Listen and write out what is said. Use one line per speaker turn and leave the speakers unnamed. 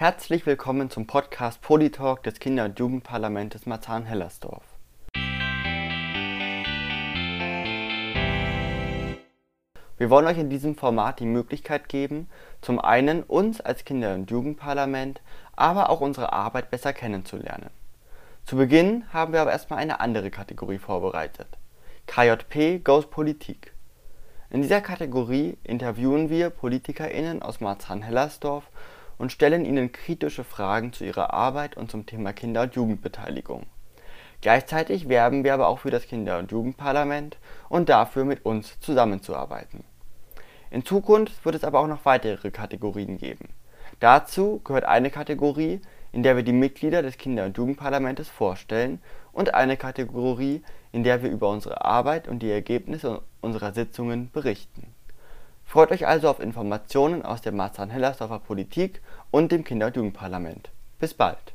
Herzlich willkommen zum Podcast Politalk des Kinder- und Jugendparlamentes Marzahn-Hellersdorf. Wir wollen euch in diesem Format die Möglichkeit geben, zum einen uns als Kinder- und Jugendparlament, aber auch unsere Arbeit besser kennenzulernen. Zu Beginn haben wir aber erstmal eine andere Kategorie vorbereitet. KJP Goes Politik. In dieser Kategorie interviewen wir PolitikerInnen aus Marzahn-Hellersdorf und stellen ihnen kritische Fragen zu ihrer Arbeit und zum Thema Kinder- und Jugendbeteiligung. Gleichzeitig werben wir aber auch für das Kinder- und Jugendparlament und dafür, mit uns zusammenzuarbeiten. In Zukunft wird es aber auch noch weitere Kategorien geben. Dazu gehört eine Kategorie, in der wir die Mitglieder des Kinder- und Jugendparlamentes vorstellen und eine Kategorie, in der wir über unsere Arbeit und die Ergebnisse unserer Sitzungen berichten. Freut euch also auf Informationen aus der Marzahn-Hellersdorfer Politik und dem Kinder- und Jugendparlament. Bis bald!